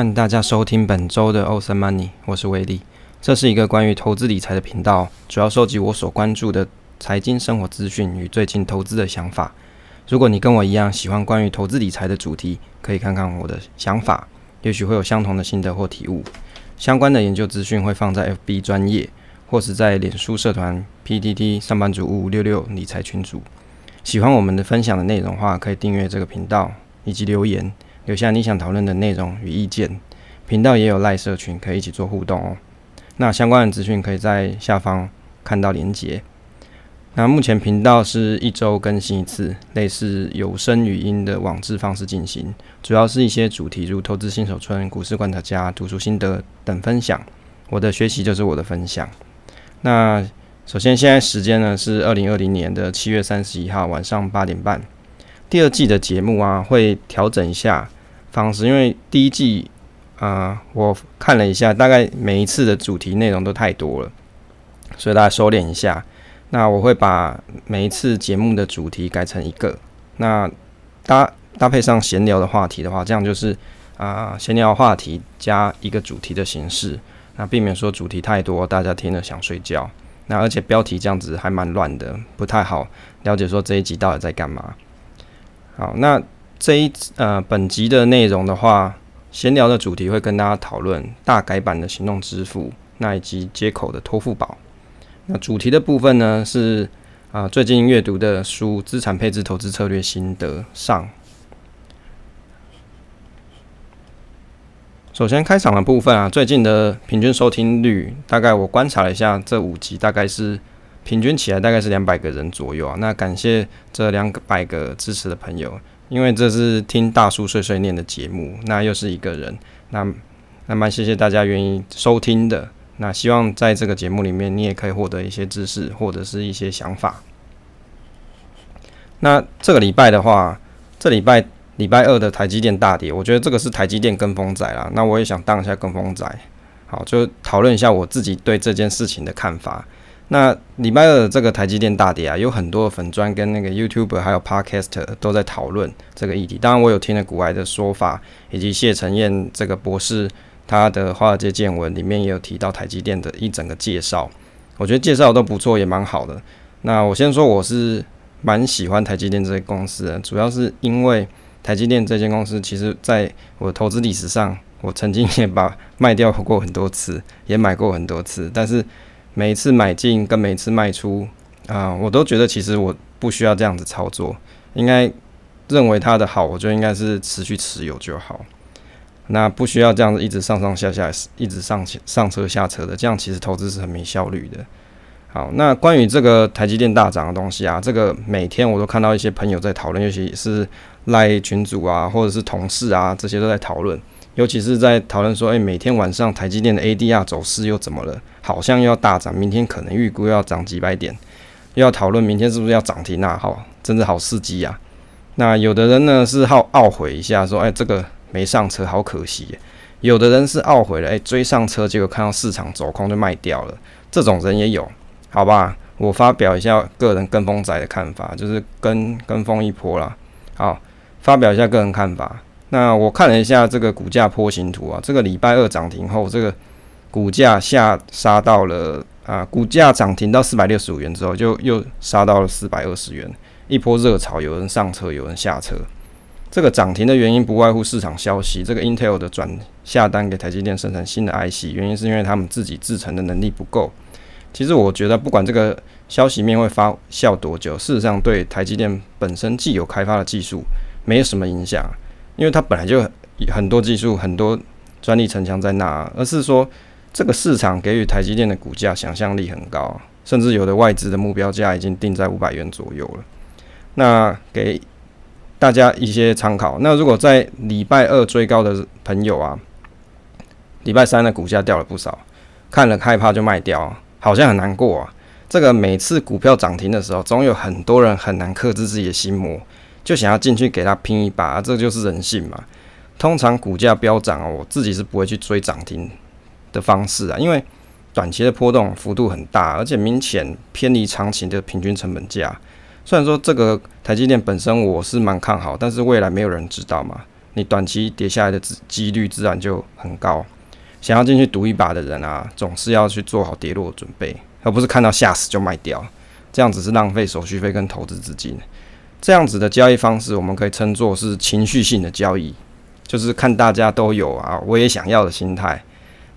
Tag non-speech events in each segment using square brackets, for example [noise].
欢迎大家收听本周的 Awesome Money，我是威利。这是一个关于投资理财的频道，主要收集我所关注的财经生活资讯与最近投资的想法。如果你跟我一样喜欢关于投资理财的主题，可以看看我的想法，也许会有相同的心得或体悟。相关的研究资讯会放在 FB 专业，或是在脸书社团 PTT 上班族五五六六理财群组。喜欢我们的分享的内容的话，可以订阅这个频道以及留言。留下你想讨论的内容与意见，频道也有赖社群，可以一起做互动哦。那相关的资讯可以在下方看到连结。那目前频道是一周更新一次，类似有声语音的网志方式进行，主要是一些主题如投资新手村、股市观察家、读书心得等分享。我的学习就是我的分享。那首先现在时间呢是二零二零年的七月三十一号晚上八点半。第二季的节目啊会调整一下。方式，因为第一季啊、我看了一下，大概每一次的主题内容都太多了，所以大家收敛一下。那我会把每一次节目的主题改成一个，那搭搭配上闲聊的话题的话，这样就是啊，闲聊话题加一个主题的形式，那避免说主题太多，大家听了想睡觉。那而且标题这样子还蛮乱的，不太好了解说这一集到底在干嘛。好，那。这一呃，本集的内容的话，闲聊的主题会跟大家讨论大改版的行动支付，那以及接口的托付宝。那主题的部分呢是啊、最近阅读的书《资产配置投资策略心得》上。首先开场的部分啊，最近的平均收听率大概我观察了一下，这五集大概是平均起来大概是两百个人左右啊。那感谢这两百个支持的朋友。因为这是听大叔碎碎念的节目，那又是一个人，那那蛮谢谢大家愿意收听的。那希望在这个节目里面，你也可以获得一些知识或者是一些想法。那这个礼拜的话，这礼拜礼拜二的台积电大跌，我觉得这个是台积电跟风仔啦。那我也想当一下跟风仔，好，就讨论一下我自己对这件事情的看法。那礼拜二这个台积电大跌啊，有很多粉砖跟那个 YouTuber 还有 Podcast 都在讨论这个议题。当然，我有听了股癌的说法，以及谢承彦这个博士他的华尔街见闻里面也有提到台积电的一整个介绍。我觉得介绍都不错，也蛮好的。那我先说，我是蛮喜欢台积电这些公司的，主要是因为台积电这间公司，其实在我投资历史上，我曾经也把卖掉过很多次，也买过很多次，但是。每一次买进跟每一次卖出啊、我都觉得其实我不需要这样子操作，应该认为它的好，我就应该是持续持有就好。那不需要这样子一直上上下下，一直上上车下车的，这样其实投资是很没效率的。好，那关于这个台积电大涨的东西啊，这个每天我都看到一些朋友在讨论，尤其是赖群主啊，或者是同事啊，这些都在讨论。尤其是在讨论说，诶、每天晚上台积电的 ADR 走势又怎么了？好像要大涨，明天可能预估要涨几百点，又要讨论明天是不是要涨停啊？好，真的好刺激啊！那有的人呢是好懊悔一下，说，哎、这个没上车，好可惜。有的人是懊悔了，哎、追上车，结果看到市场走空就卖掉了，这种人也有，好吧？我发表一下个人跟风仔的看法，就是跟跟风一波啦。好，发表一下个人看法。那我看了一下这个股价波形图啊，这个礼拜二涨停后，这个股价下杀到了啊，股价涨停到四百六十五元之后，就又杀到了四百二十元，一波热潮，有人上车，有人下车。这个涨停的原因不外乎市场消息，这个 Intel 的转下单给台积电生产新的 IC，原因是因为他们自己制成的能力不够。其实我觉得不管这个消息面会发酵多久，事实上对台积电本身既有开发的技术没有什么影响。因为它本来就很多技术、很多专利城墙在那，而是说这个市场给予台积电的股价想象力很高，甚至有的外资的目标价已经定在五百元左右了。那给大家一些参考。那如果在礼拜二追高的朋友啊，礼拜三的股价掉了不少，看了害怕就卖掉，好像很难过啊。这个每次股票涨停的时候，总有很多人很难克制自己的心魔。就想要进去给他拼一把，这就是人性嘛。通常股价飙涨哦，我自己是不会去追涨停的方式啊，因为短期的波动幅度很大，而且明显偏离长期的平均成本价。虽然说这个台积电本身我是蛮看好，但是未来没有人知道嘛。你短期跌下来的几率自然就很高。想要进去赌一把的人啊，总是要去做好跌落的准备，而不是看到吓死就卖掉，这样子是浪费手续费跟投资资金。这样子的交易方式，我们可以称作是情绪性的交易，就是看大家都有啊，我也想要的心态。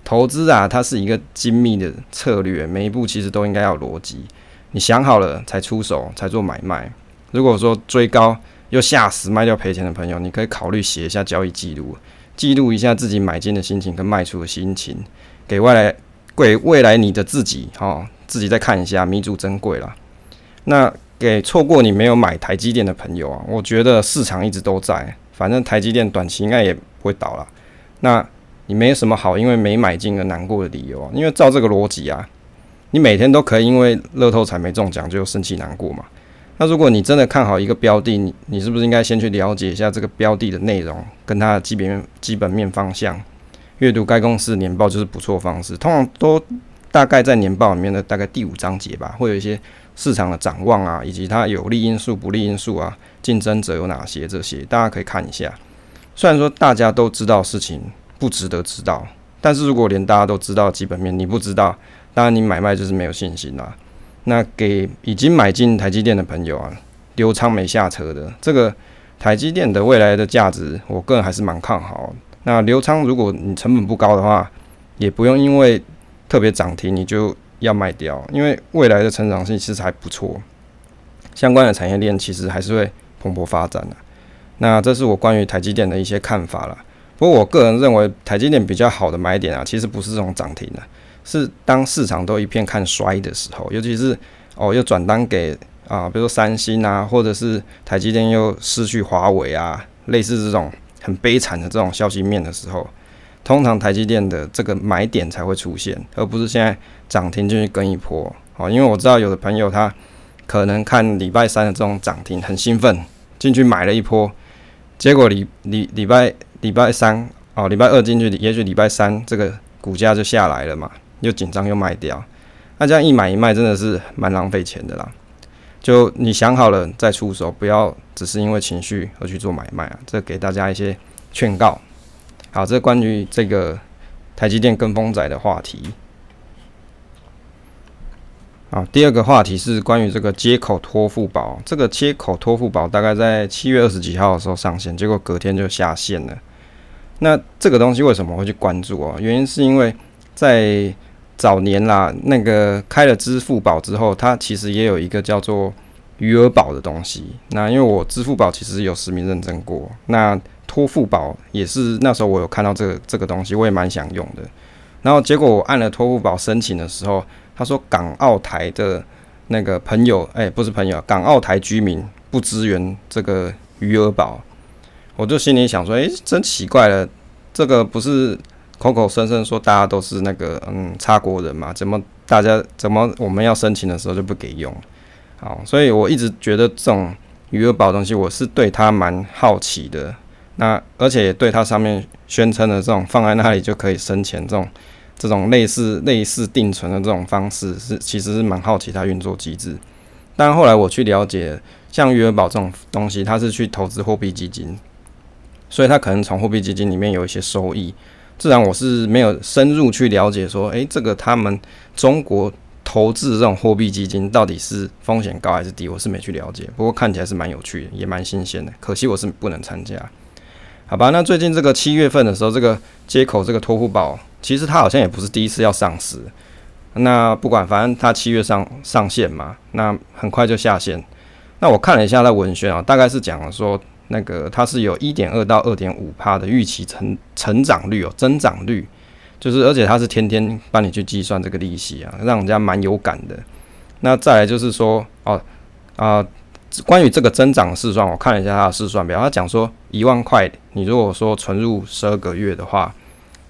投资啊，它是一个精密的策略，每一步其实都应该要有逻辑。你想好了才出手，才做买卖。如果说追高又吓死卖掉赔钱的朋友，你可以考虑写一下交易记录。记录一下自己买进的心情跟卖出的心情，给未来给未来你的自己，哈，自己再看一下，弥足珍贵了。那给错过你没有买台积电的朋友啊，我觉得市场一直都在，反正台积电短期应该也不会倒了。那你没什么好因为没买进而难过的理由啊，因为照这个逻辑啊，你每天都可以因为乐透彩没中奖就生气难过嘛。那如果你真的看好一个标的，你你是不是应该先去了解一下这个标的的内容，跟它的基本面基本面方向，阅读该公司年报就是不错方式。通常都大概在年报里面的大概第五章节吧，会有一些市场的展望啊，以及它有利因素、不利因素啊，竞争者有哪些这些，大家可以看一下。虽然说大家都知道事情不值得知道，但是如果连大家都知道基本面你不知道，当然你买卖就是没有信心啦。那给已经买进台积电的朋友啊，留仓没下车的这个台积电的未来的价值，我个人还是蛮看好。那留仓，如果你成本不高的话，也不用因为特别涨停你就要卖掉，因为未来的成长性其实还不错，相关的产业链其实还是会蓬勃发展的。那这是我关于台积电的一些看法了。不过我个人认为台积电比较好的买点啊，其实不是这种涨停的。是当市场都一片看衰的时候，尤其是哦又转单给啊，比如说三星啊，或者是台积电又失去华为啊，类似这种很悲惨的这种消息面的时候，通常台积电的这个买点才会出现，而不是现在涨停进去跟一波哦。因为我知道有的朋友他可能看礼拜三的这种涨停很兴奋，进去买了一波，结果礼礼礼拜礼拜三哦，礼拜二进去，也许礼拜三这个股价就下来了嘛。又紧张又卖掉，那这样一买一卖真的是蛮浪费钱的啦。就你想好了再出手，不要只是因为情绪而去做买卖啊。这给大家一些劝告。好，这关于这个台积电跟风仔的话题。好，第二个话题是关于这个接口托付宝。这个接口托付宝大概在七月二十几号的时候上线，结果隔天就下线了。那这个东西为什么会去关注啊？原因是因为在早年啦，那个开了支付宝之后，它其实也有一个叫做余额宝的东西。那因为我支付宝其实有实名认证过，那托付宝也是那时候我有看到这个这个东西，我也蛮想用的。然后结果我按了托付宝申请的时候，他说港澳台的那个朋友，哎、不是朋友，港澳台居民不支援这个余额宝，我就心里想说，哎、真奇怪了，这个不是。口口声声说大家都是那个嗯，插国人嘛，怎么大家怎么我们要申请的时候就不给用？好，所以我一直觉得这种余额宝东西，我是对它蛮好奇的。那而且也对它上面宣称的这种放在那里就可以生钱这种这种类似类似定存的这种方式，是其实是蛮好奇它运作机制。但后来我去了解，像余额宝这种东西，它是去投资货币基金，所以它可能从货币基金里面有一些收益。自然我是没有深入去了解说，诶、这个他们中国投资这种货币基金到底是风险高还是低，我是没去了解。不过看起来是蛮有趣的，也蛮新鲜的。可惜我是不能参加。好吧，那最近这个七月份的时候，这个接口这个托付宝，其实它好像也不是第一次要上市。那不管，反正它七月上上线嘛，那很快就下线。那我看了一下它文宣啊，大概是讲了说。那个它是有一点二到二点五趴的预期成成长率哦，增长率就是，而且它是天天帮你去计算这个利息啊，让人家蛮有感的。那再来就是说哦啊、呃，关于这个增长试算，我看了一下它的试算表，它讲说一万块，你如果说存入十二个月的话，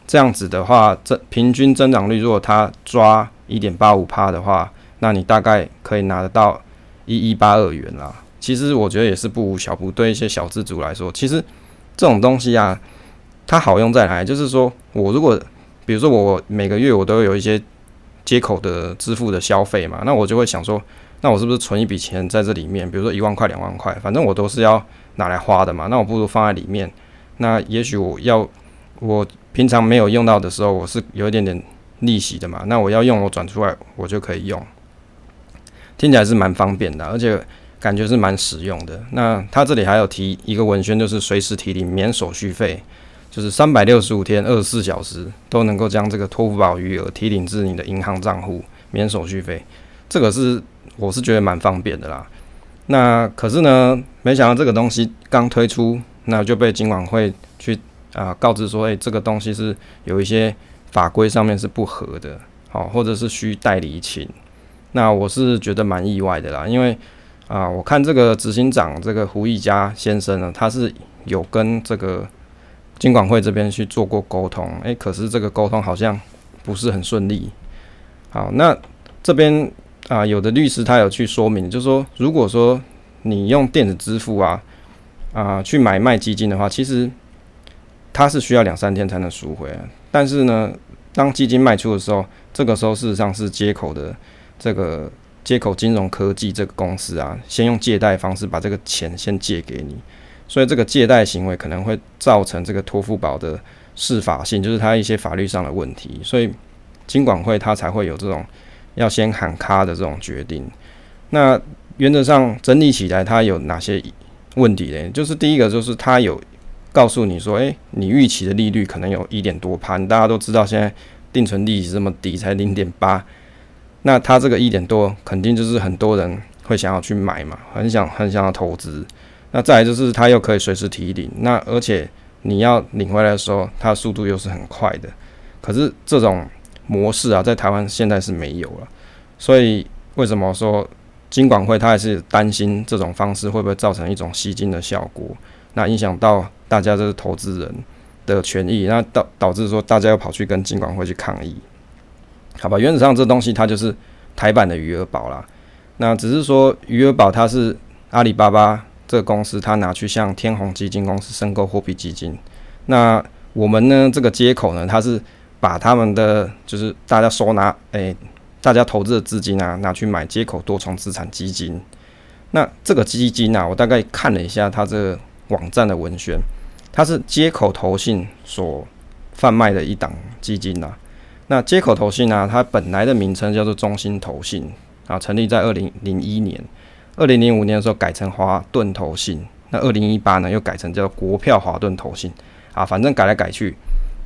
这样子的话，这平均增长率如果它抓一点八五趴的话，那你大概可以拿得到一一八二元啦。其实我觉得也是不无小补，对一些小资族来说，其实这种东西啊，它好用在哪？就是说我如果比如说我每个月我都有一些接口的支付的消费嘛，那我就会想说，那我是不是存一笔钱在这里面？比如说一万块、两万块，反正我都是要拿来花的嘛，那我不如放在里面，那也许我要我平常没有用到的时候，我是有一点点利息的嘛。那我要用，我转出来我就可以用，听起来是蛮方便的，而且感觉是蛮实用的。那他这里还有提一个文宣，就是随时提领免手续费，就是三百六十五天二十四小时都能够将这个托福宝余额提领至你的银行账户，免手续费。这个是我是觉得蛮方便的啦。那可是呢，没想到这个东西刚推出，那就被金管会去啊、告知说，诶、这个东西是有一些法规上面是不合的，好，或者是需代理请。那我是觉得蛮意外的啦，因为啊、我看这个执行长这个胡义嘉先生呢，他是有跟这个金管会这边去做过沟通，诶、可是这个沟通好像不是很顺利。好，那这边。啊，有的律师他有去说明，就是说，如果说你用电子支付啊啊去买卖基金的话，其实它是需要两三天才能赎回。但是呢，当基金卖出的时候，这个时候事实上是接口的这个接口金融科技这个公司啊，先用借贷方式把这个钱先借给你，所以这个借贷行为可能会造成这个托付宝的适法性，就是它一些法律上的问题，所以金管会它才会有这种。要先喊卡的这种决定，那原则上整理起来，它有哪些问题呢？就是第一个，就是它有告诉你说，诶、你预期的利率可能有一点多趴，大家都知道现在定存利息这么低，才零点八，那它这个一点多，肯定就是很多人会想要去买嘛，很想很想要投资。那再来就是它又可以随时提领，那而且你要领回来的时候，它的速度又是很快的。可是这种模式啊，在台湾现在是没有了，所以为什么说金管会他还是担心这种方式会不会造成一种吸金的效果？那影响到大家这是投资人的权益，那导导致说大家要跑去跟金管会去抗议，好吧？原则上这东西它就是台版的余额宝啦。那只是说余额宝它是阿里巴巴这个公司，它拿去向天弘基金公司申购货币基金。那我们呢，这个接口呢，它是。把他们的就是大家收纳，诶、大家投资的资金啊，拿去买接口多重资产基金。那这个基金啊，我大概看了一下它这个网站的文宣，它是接口投信所贩卖的一档基金呐、啊。那接口投信啊，它本来的名称叫做中信投信啊，成立在二零零一年，二零零五年的时候改成华顿投信，那二零一八呢又改成叫国票华顿投信啊，反正改来改去。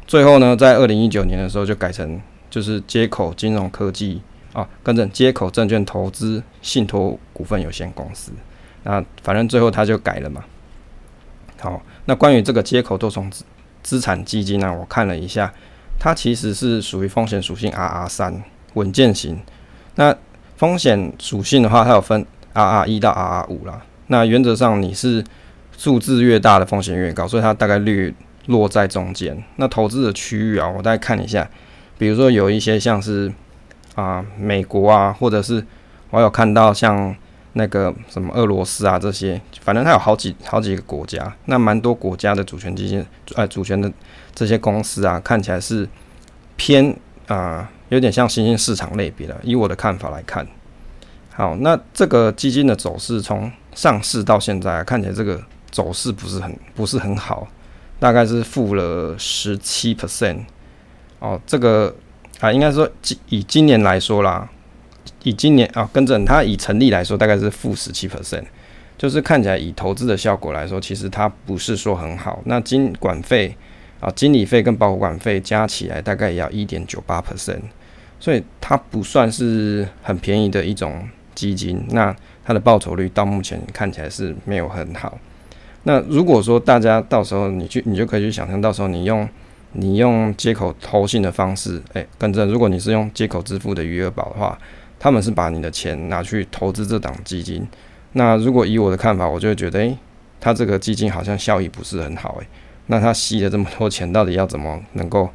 最后呢，在二零一九年的时候就改成就是接口金融科技啊，跟着接口证券投资信托股份有限公司。那反正最后他就改了嘛。好，那关于这个接口多重资资产基金呢，我看了一下，它其实是属于风险属性 RR 三稳健型。那风险属性的话，它有分 RR 一到 RR 五啦。那原则上你是数字越大的风险越高，所以它大概率。落在中间，那投资的区域啊，我大概看一下，比如说有一些像是啊美国啊，或者是我有看到像那个什么俄罗斯啊这些，反正它有好几好几个国家，那蛮多国家的主权基金，呃主权的这些公司啊，看起来是偏啊有点像新兴市场类别的。以我的看法来看，好，那这个基金的走势从上市到现在啊，看起来这个走势不是很不是很好。大概是负了十七 percent 哦，这个啊，应该说今以今年来说啦，以今年啊，跟着它以成立来说，大概是负十七 percent，就是看起来以投资的效果来说，其实它不是说很好。那经管费啊，经理费跟保管费加起来大概也要一点九八 percent，所以它不算是很便宜的一种基金。那它的报酬率到目前看起来是没有很好。那如果说大家到时候你去，你就可以去想象，到时候你用你用接口投信的方式，诶，跟着如果你是用接口支付的余额宝的话，他们是把你的钱拿去投资这档基金。那如果以我的看法，我就会觉得，诶，他这个基金好像效益不是很好，诶，那他吸了这么多钱，到底要怎么能够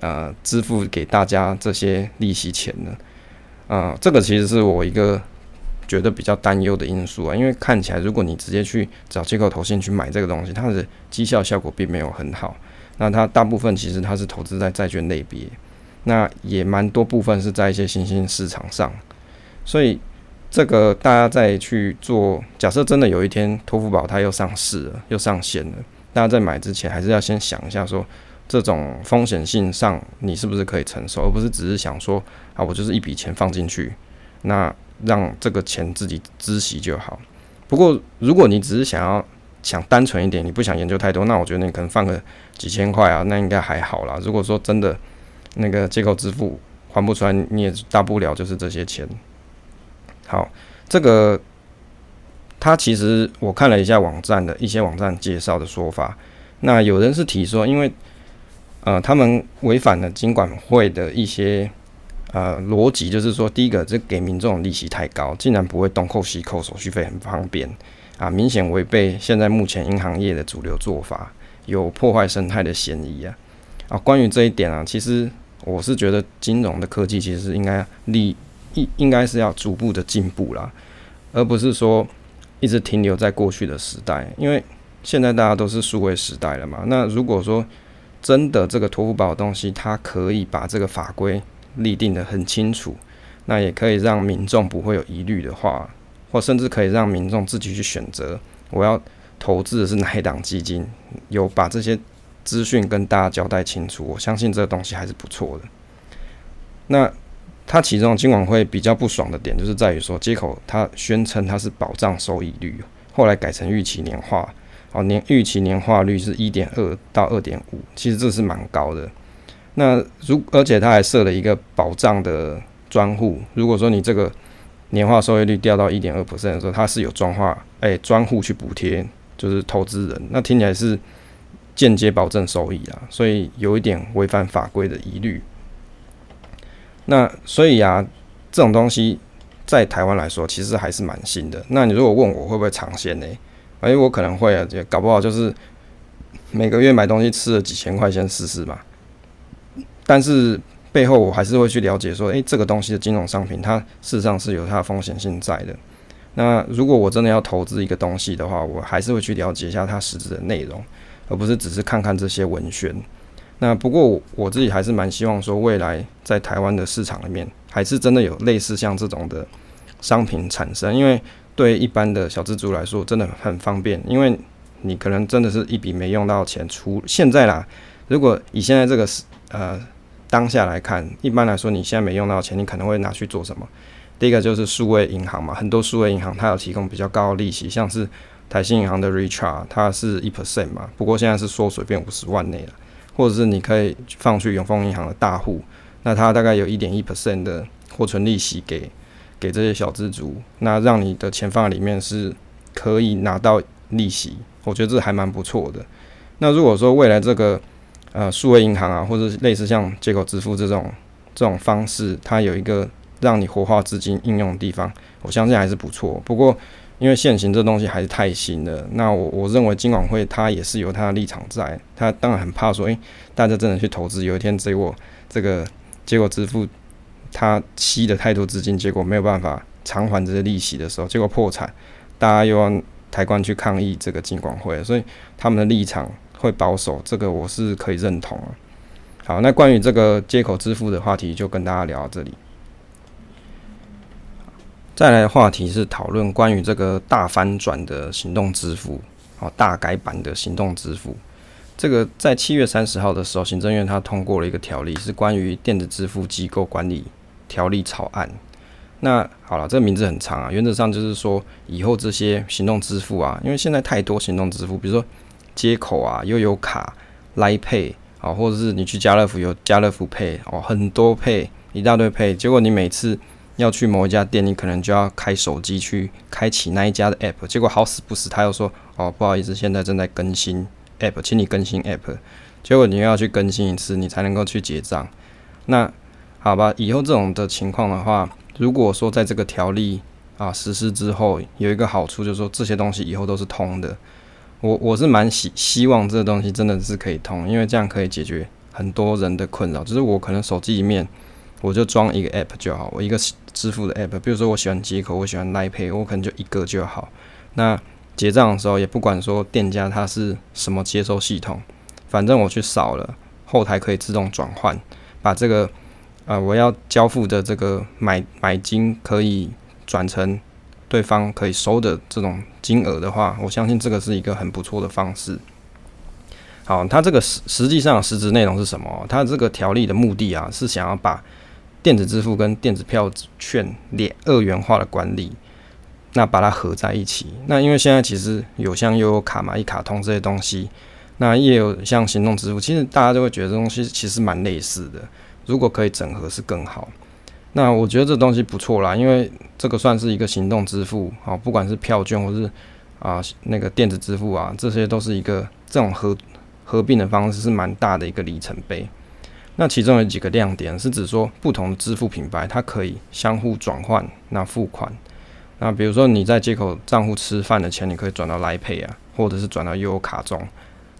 呃支付给大家这些利息钱呢？啊、这个其实是我一个。觉得比较担忧的因素啊，因为看起来，如果你直接去找机构投信去买这个东西，它的绩效效果并没有很好。那它大部分其实它是投资在债券类别，那也蛮多部分是在一些新兴市场上。所以这个大家再去做，假设真的有一天托福宝它又上市了，又上线了，大家在买之前还是要先想一下说，说这种风险性上你是不是可以承受，而不是只是想说啊，我就是一笔钱放进去，那让这个钱自己孳息就好。不过如果你只是想要想单纯一点，你不想研究太多，那我觉得你可能放个几千块啊，那应该还好啦。如果说真的那个借口支付还不出来，你也大不了就是这些钱。好，这个他其实我看了一下网站的一些网站介绍的说法，那有人是提说，因为呃他们违反了金管会的一些呃逻辑，就是说第一个，这给民众利息太高，竟然不会东扣西扣，手续费很方便。啊，明显违背现在目前银行业的主流做法，有破坏生态的嫌疑啊！啊，关于这一点啊，其实我是觉得金融的科技其实应该立应应该是要逐步的进步啦，而不是说一直停留在过去的时代，因为现在大家都是数位时代了嘛。那如果说真的这个托付宝的东西，它可以把这个法规立定得很清楚，那也可以让民众不会有疑虑的话。或甚至可以让民众自己去选择，我要投资的是哪一档基金，有把这些资讯跟大家交代清楚，我相信这个东西还是不错的。那它其中今晚会比较不爽的点，就是在于说，接口它宣称它是保障收益率，后来改成预期年化，哦年预期年化率是一点二到二点五，其实这是蛮高的。那如而且它还设了一个保障的专户，如果说你这个。年化收益率掉到一点二 percent 的时候，它是有专化诶专户去补贴，就是投资人，那听起来是间接保证收益啊，所以有一点违反法规的疑虑。那所以啊，这种东西在台湾来说，其实还是蛮新的。那你如果问我会不会尝鲜呢？诶，我可能会啊，就搞不好就是每个月买东西吃了几千块，先试试嘛。但是。背后我还是会去了解说，诶，这个东西的金融商品，它事实上是有它的风险性在的。那如果我真的要投资一个东西的话，我还是会去了解一下它实质的内容，而不是只是看看这些文宣。那不过我自己还是蛮希望说，未来在台湾的市场里面，还是真的有类似像这种的商品产生，因为对一般的小资族来说，真的很方便。因为你可能真的是一笔没用到钱，除现在啦，如果以现在这个是呃。当下来看，一般来说，你现在没用到钱，你可能会拿去做什么？第一个就是数位银行嘛，很多数位银行它有提供比较高的利息，像是台新银行的 Richart，它是一 percent 嘛，不过现在是缩水变五十万内了，或者是你可以放去永丰银行的大户，那它大概有一点一 percent 的货存利息给给这些小资族，那让你的钱放里面是可以拿到利息，我觉得这还蛮不错的。那如果说未来这个呃，数位银行啊，或者是类似像街口支付这种这种方式，它有一个让你活化资金应用的地方，我相信还是不错。不过，因为现行这东西还是太新了，那我我认为金管会它也是有它的立场在，它当然很怕说，诶、大家真的去投资，有一天结果这个街口支付它吸了太多资金，结果没有办法偿还这些利息的时候，结果破产，大家又要抬棺去抗议这个金管会，所以他们的立场。会保守，这个我是可以认同。好，那关于这个接口支付的话题，就跟大家聊到这里。再来的话题是讨论关于这个大翻转的行动支付，哦，大改版的行动支付。这个在七月三十号的时候，行政院它通过了一个条例，是关于电子支付机构管理条例草案。那好了，这个名字很长啊，原则上就是说，以后这些行动支付啊，因为现在太多行动支付，比如说。接口啊，又有卡、来配啊，或者是你去家乐福有家乐福 Pay 哦，很多 Pay 一大堆 Pay，结果你每次要去某一家店，你可能就要开手机去开启那一家的 App，结果好死不死他又说哦，不好意思，现在正在更新 App，请你更新 App，结果你又要去更新一次，你才能够去结账。那好吧，以后这种的情况的话，如果说在这个条例啊实施之后，有一个好处就是说这些东西以后都是通的。我我是蛮希希望这个东西真的是可以通，因为这样可以解决很多人的困扰。就是我可能手机里面我就装一个 app 就好，我一个支付的 app，比如说我喜欢接口，我喜欢 Line Pay，我可能就一个就好。那结账的时候也不管说店家他是什么接收系统，反正我去扫了，后台可以自动转换，把这个呃我要交付的这个买买金可以转成。对方可以收的这种金额的话，我相信这个是一个很不错的方式。好，它这个实实际上实质内容是什么？它这个条例的目的啊，是想要把电子支付跟电子票券两二元化的管理，那把它合在一起。那因为现在其实有像悠游卡嘛、一卡通这些东西，那也有像行动支付，其实大家都会觉得这东西其实蛮类似的。如果可以整合是更好。那我觉得这东西不错啦，因为这个算是一个行动支付，好，不管是票券或是啊那个电子支付啊，这些都是一个这种合合并的方式是蛮大的一个里程碑。那其中有几个亮点是指说，不同支付品牌它可以相互转换那付款。那比如说你在接口账户吃饭的钱，你可以转到 Line Pay 啊，或者是转到悠游卡中，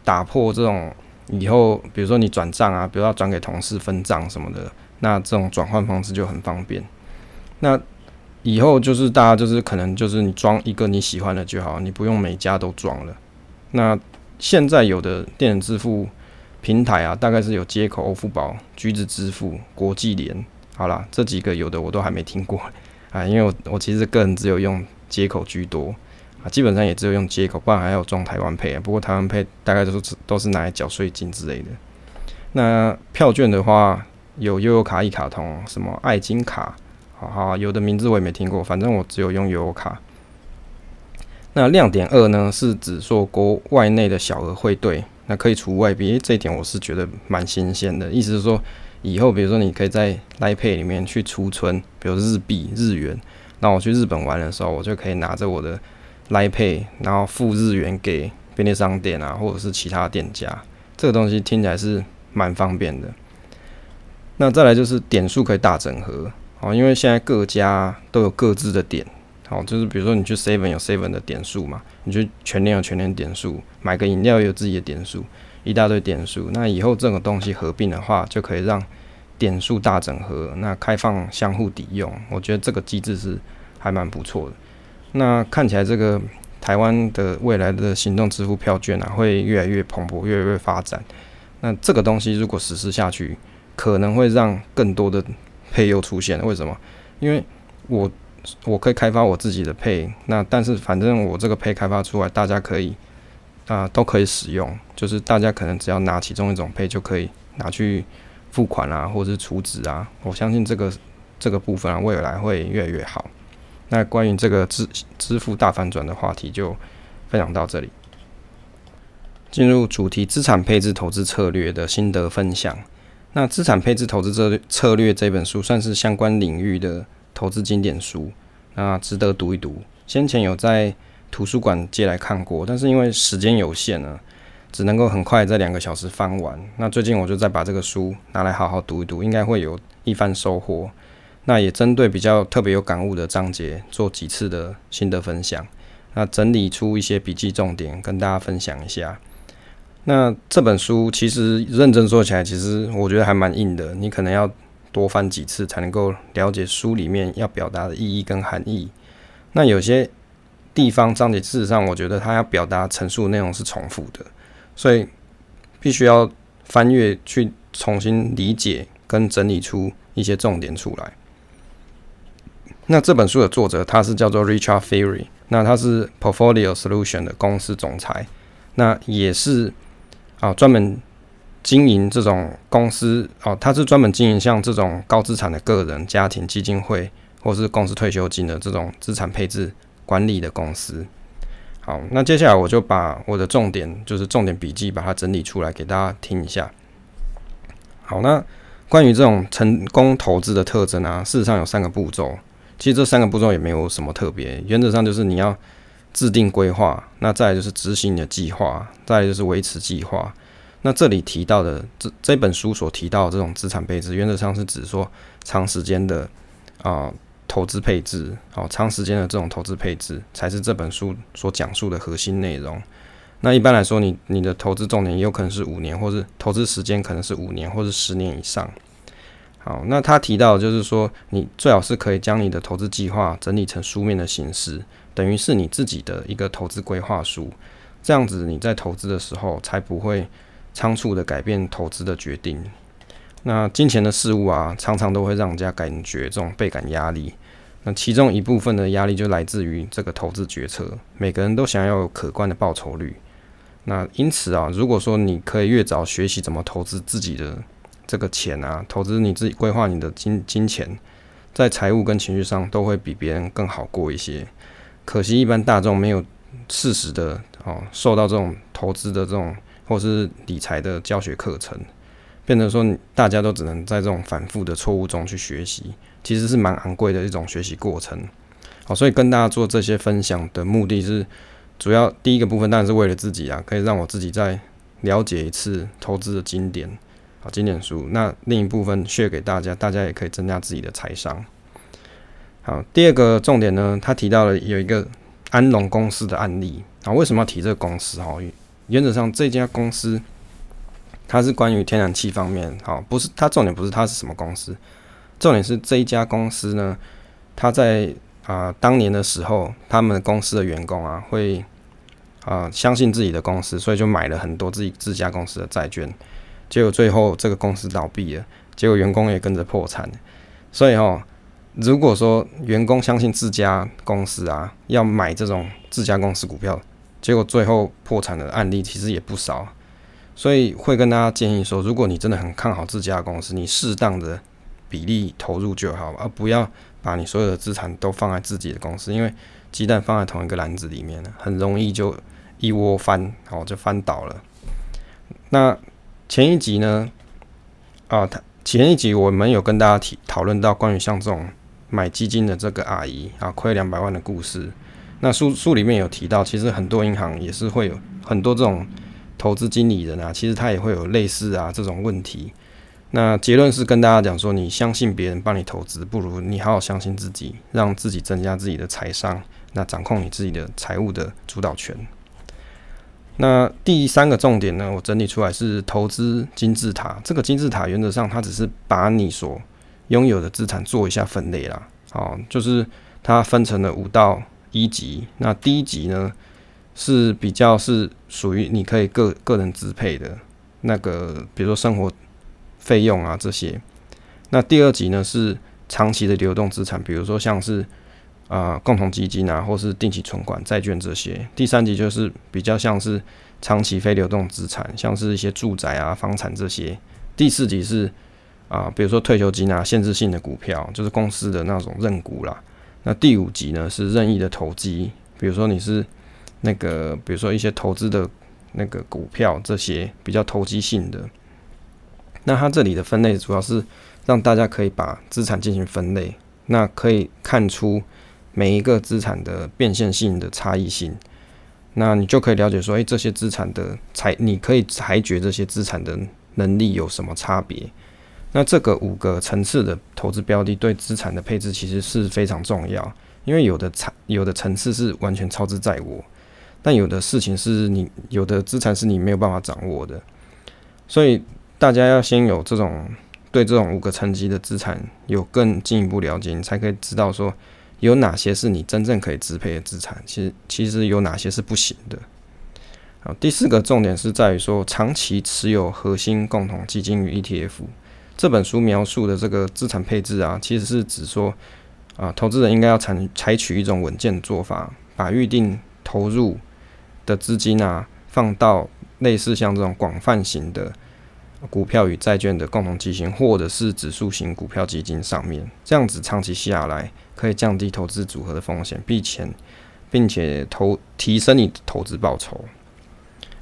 打破这种以后比如说你转账啊，比如要转给同事分账什么的。那这种转换方式就很方便。那以后就是大家就是可能就是你装一个你喜欢的就好，你不用每家都装了。那现在有的电子支付平台啊，大概是有接口、欧付宝、橘子支付、国际联。好啦，这几个有的我都还没听过 [laughs] 啊，因为我我其实个人只有用接口居多啊，基本上也只有用接口，不然还有装台湾配啊。不过台湾配大概都是都是拿来缴税金之类的。那票券的话。有悠游卡、一卡通，什么爱金卡，好好，有的名字我也没听过，反正我只有用悠游卡。那亮点二呢，是指说国外内的小额汇兑，那可以储外币，这一点我是觉得蛮新鲜的。意思是说，以后比如说你可以在 l i Pay 里面去储存，比如日币、日元，那我去日本玩的时候，我就可以拿着我的 l i Pay，然后付日元给便利商店啊，或者是其他店家。这个东西听起来是蛮方便的。那再来就是点数可以大整合，哦，因为现在各家都有各自的点，好，就是比如说你去 Seven 有 Seven 的点数嘛，你去全联有全联点数，买个饮料有自己的点数，一大堆点数。那以后这个东西合并的话，就可以让点数大整合，那开放相互抵用，我觉得这个机制是还蛮不错的。那看起来这个台湾的未来的行动支付票券啊，会越来越蓬勃，越来越发展。那这个东西如果实施下去，可能会让更多的配优出现，为什么？因为我我可以开发我自己的配，那但是反正我这个配开发出来，大家可以啊、都可以使用，就是大家可能只要拿其中一种配就可以拿去付款啊，或者是储值啊。我相信这个这个部分啊，未来会越来越好。那关于这个支支付大反转的话题就分享到这里，进入主题资产配置投资策略的心得分享。那资产配置投资策策略这本书算是相关领域的投资经典书，那值得读一读。先前有在图书馆借来看过，但是因为时间有限呢，只能够很快在两个小时翻完。那最近我就再把这个书拿来好好读一读，应该会有一番收获。那也针对比较特别有感悟的章节做几次的心得分享，那整理出一些笔记重点跟大家分享一下。那这本书其实认真说起来，其实我觉得还蛮硬的。你可能要多翻几次才能够了解书里面要表达的意义跟含义。那有些地方章节，事实上我觉得它要表达陈述内容是重复的，所以必须要翻阅去重新理解跟整理出一些重点出来。那这本书的作者他是叫做 Richard Ferry，那他是 Portfolio Solution 的公司总裁，那也是。啊，专门经营这种公司哦，他是专门经营像这种高资产的个人、家庭基金会，或是公司退休金的这种资产配置管理的公司。好，那接下来我就把我的重点，就是重点笔记，把它整理出来给大家听一下。好，那关于这种成功投资的特征啊，事实上有三个步骤。其实这三个步骤也没有什么特别，原则上就是你要。制定规划，那再就是执行你的计划，再就是维持计划。那这里提到的这这本书所提到的这种资产配置，原则上是指说长时间的啊、投资配置，好、长时间的这种投资配置才是这本书所讲述的核心内容。那一般来说你，你的投资重点也有可能是五年，或是投资时间可能是五年或是十年以上。好，那他提到就是说，你最好是可以将你的投资计划整理成书面的形式。等于是你自己的一个投资规划书，这样子你在投资的时候才不会仓促的改变投资的决定。那金钱的事物啊，常常都会让人家感觉这种倍感压力。那其中一部分的压力就来自于这个投资决策，每个人都想要有可观的报酬率。那因此啊，如果说你可以越早学习怎么投资自己的这个钱啊，投资你自己规划你的金金钱，在财务跟情绪上都会比别人更好过一些。可惜一般大众没有适时的哦受到这种投资的这种或是理财的教学课程，变成说大家都只能在这种反复的错误中去学习，其实是蛮昂贵的一种学习过程。好，所以跟大家做这些分享的目的是。主要第一个部分当然是为了自己啊，可以让我自己再了解一次投资的经典啊，经典书。那另一部分血给大家，大家也可以增加自己的财商。好，第二个重点呢，他提到了有一个安龙公司的案例啊。为什么要提这个公司？哈，原则上这家公司它是关于天然气方面，好，不是它重点不是它是什么公司，重点是这一家公司呢，它在。啊、当年的时候，他们公司的员工啊，会啊、相信自己的公司，所以就买了很多自己自家公司的债券。结果最后这个公司倒闭了，结果员工也跟着破产。所以哦，如果说员工相信自家公司啊，要买这种自家公司股票，结果最后破产的案例其实也不少。所以会跟大家建议说，如果你真的很看好自家公司，你适当的比例投入就好，而不要。把你所有的资产都放在自己的公司，因为鸡蛋放在同一个篮子里面，很容易就一窝翻，哦，就翻倒了。那前一集呢，啊，他前一集我们有跟大家提讨论到关于像这种买基金的这个阿姨啊，亏两百万的故事。那书书里面有提到，其实很多银行也是会有很多这种投资经理人啊，其实他也会有类似啊这种问题。那结论是跟大家讲说，你相信别人帮你投资，不如你好好相信自己，让自己增加自己的财商，那掌控你自己的财务的主导权。那第三个重点呢，我整理出来是投资金字塔。这个金字塔原则上，它只是把你所拥有的资产做一下分类啦。哦，就是它分成了五到一级。那第一级呢，是比较是属于你可以个个人支配的那个，比如说生活。费用啊，这些。那第二级呢，是长期的流动资产，比如说像是啊、共同基金啊，或是定期存款、债券这些。第三级就是比较像是长期非流动资产，像是一些住宅啊、房产这些。第四级是啊、比如说退休金啊、限制性的股票，就是公司的那种认股啦。那第五级呢，是任意的投机，比如说你是那个，比如说一些投资的那个股票这些比较投机性的。那它这里的分类主要是让大家可以把资产进行分类，那可以看出每一个资产的变现性的差异性，那你就可以了解说，诶，这些资产的裁，你可以裁决这些资产的能力有什么差别？那这个五个层次的投资标的对资产的配置其实是非常重要，因为有的层有的层次是完全操之在我，但有的事情是你有的资产是你没有办法掌握的，所以。大家要先有这种对这种五个层级的资产有更进一步了解，你才可以知道说有哪些是你真正可以支配的资产，其实其实有哪些是不行的。好，第四个重点是在于说长期持有核心共同基金与 ETF。这本书描述的这个资产配置啊，其实是指说啊，投资人应该要采采取一种稳健的做法，把预定投入的资金啊放到类似像这种广泛型的。股票与债券的共同基金，或者是指数型股票基金上面，这样子长期下来可以降低投资组合的风险，并且并且投提升你的投资报酬。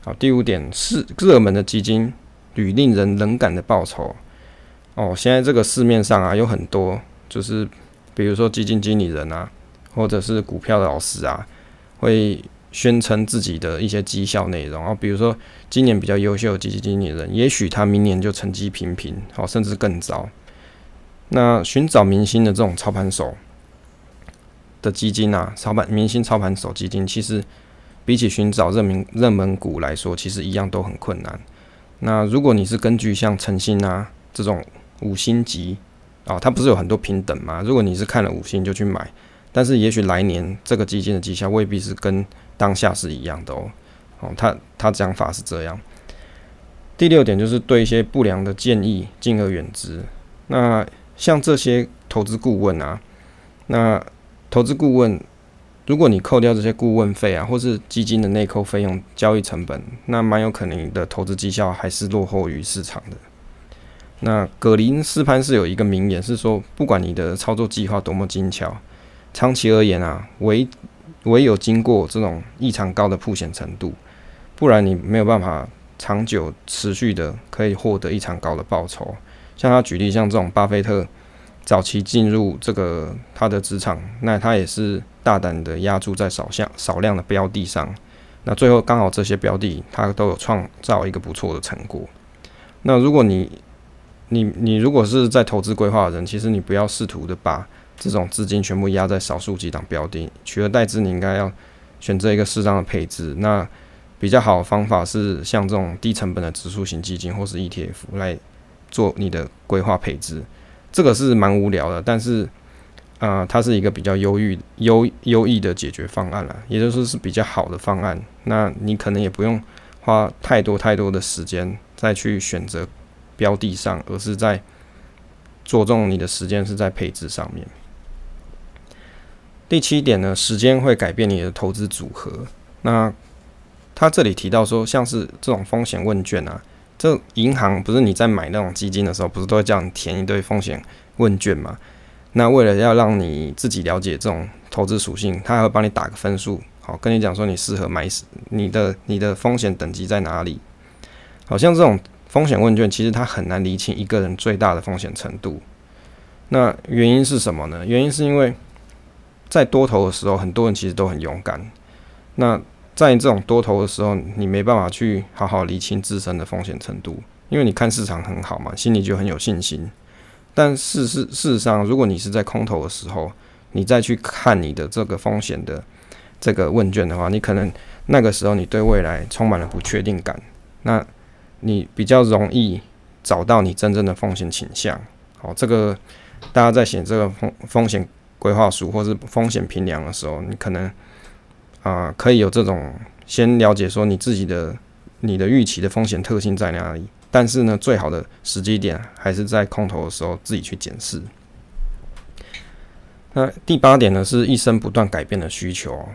好，第五点是热门的基金与令人冷感的报酬。哦，现在这个市面上啊有很多，就是比如说基金经理人啊，或者是股票的老师啊，会。宣称自己的一些绩效内容，然后比如说今年比较优秀的基金经理人，也许他明年就成绩平平，好，甚至更糟。那寻找明星的这种操盘手的基金啊，操盘明星操盘手基金，其实比起寻找热门热门股来说，其实一样都很困难。那如果你是根据像晨星啊这种五星级啊，它不是有很多平等吗？如果你是看了五星就去买，但是也许来年这个基金的绩效未必是跟当下是一样的哦，哦，他他讲法是这样。第六点就是对一些不良的建议敬而远之。那像这些投资顾问啊，那投资顾问如果你扣掉这些顾问费啊，或是基金的内扣费用、交易成本，那蛮有可能你的投资绩效还是落后于市场的。那葛林斯潘是有一个名言是说，不管你的操作计划多么精巧，长期而言啊，唯唯有经过这种异常高的曝险程度，不然你没有办法长久持续的可以获得异常高的报酬。像他举例，像这种巴菲特。早期进入这个他的职场，那他也是大胆的压注在少项少量的标的上，那最后刚好这些标的他都有创造一个不错的成果。那如果你你你如果是在投资规划的人，其实你不要试图的把这种资金全部压在少数几档标的，取而代之，你应该要选择一个适当的配置。那比较好的方法是像这种低成本的指数型基金或是 ETF 来做你的规划配置。这个是蛮无聊的，但是，啊、它是一个比较优异、优优异的解决方案了，也就是是比较好的方案。那你可能也不用花太多太多的时间再去选择标的上，而是在着重你的时间是在配置上面。第七点呢，时间会改变你的投资组合。那他这里提到说，像是这种风险问卷啊。这银行不是你在买那种基金的时候，不是都会叫你填一堆风险问卷吗？那为了要让你自己了解这种投资属性，他还会帮你打个分数，好跟你讲说你适合买你的你的风险等级在哪里。好像这种风险问卷，其实它很难厘清一个人最大的风险程度。那原因是什么呢？原因是因为在多头的时候，很多人其实都很勇敢。那在这种多头的时候，你没办法去好好理清自身的风险程度，因为你看市场很好嘛，心里就很有信心。但事实事实上，如果你是在空头的时候，你再去看你的这个风险的这个问卷的话，你可能那个时候你对未来充满了不确定感，那你比较容易找到你真正的风险倾向。好，这个大家在写这个风风险规划书或是风险评量的时候，你可能。啊、可以有这种先了解说你自己的你的预期的风险特性在哪里，但是呢，最好的时机点还是在空头的时候自己去检视。那第八点呢，是一生不断改变的需求。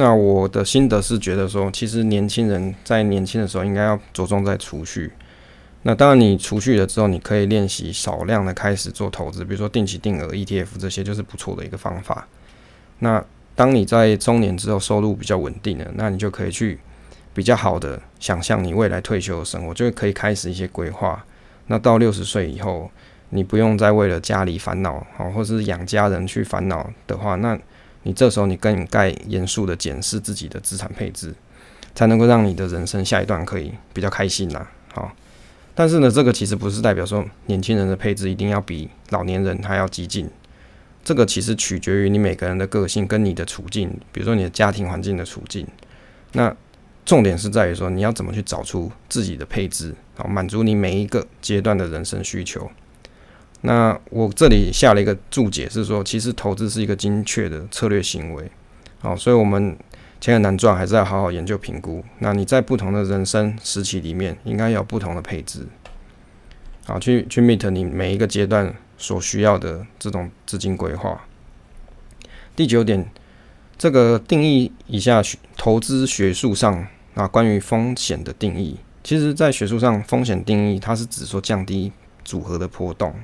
那我的心得是觉得说，其实年轻人在年轻的时候应该要着重在储蓄。那当然，你储蓄了之后，你可以练习少量的开始做投资，比如说定期定额 ETF 这些，就是不错的一个方法。那当你在中年之后收入比较稳定了，那你就可以去比较好的想象你未来退休的生活，就可以开始一些规划。那到六十岁以后，你不用再为了家里烦恼，好，或是养家人去烦恼的话，那你这时候你更应该严肃的检视自己的资产配置，才能够让你的人生下一段可以比较开心呐。好，但是呢，这个其实不是代表说年轻人的配置一定要比老年人还要激进。这个其实取决于你每个人的个性跟你的处境，比如说你的家庭环境的处境。那重点是在于说，你要怎么去找出自己的配置，好满足你每一个阶段的人生需求。那我这里下了一个注解是说，其实投资是一个精确的策略行为。好，所以我们钱很难赚，还是要好好研究评估。那你在不同的人生时期里面，应该有不同的配置，好去去 meet 你每一个阶段。所需要的这种资金规划。第九点，这个定义一下学投资学术上啊，关于风险的定义。其实，在学术上，风险定义它是指说降低组合的波动。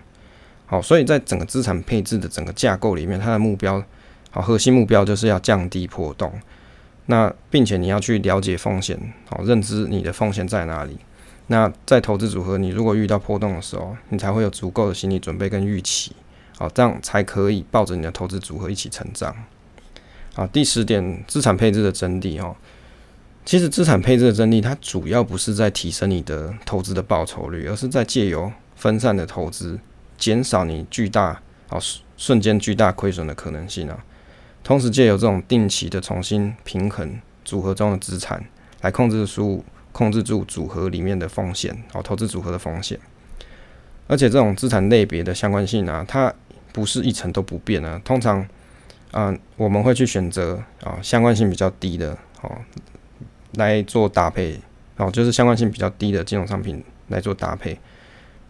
好，所以在整个资产配置的整个架构里面，它的目标，好，核心目标就是要降低波动。那并且你要去了解风险，好，认知你的风险在哪里。那在投资组合，你如果遇到波动的时候，你才会有足够的心理准备跟预期，好，这样才可以抱着你的投资组合一起成长。好，第十点，资产配置的真谛哦，其实资产配置的真谛，它主要不是在提升你的投资的报酬率，而是在借由分散的投资，减少你巨大啊瞬间巨大亏损的可能性啊，同时借由这种定期的重新平衡组合中的资产，来控制输控制住组合里面的风险，哦，投资组合的风险，而且这种资产类别的相关性啊，它不是一成都不变啊。通常，啊、我们会去选择啊相关性比较低的哦来做搭配，哦，就是相关性比较低的金融商品来做搭配。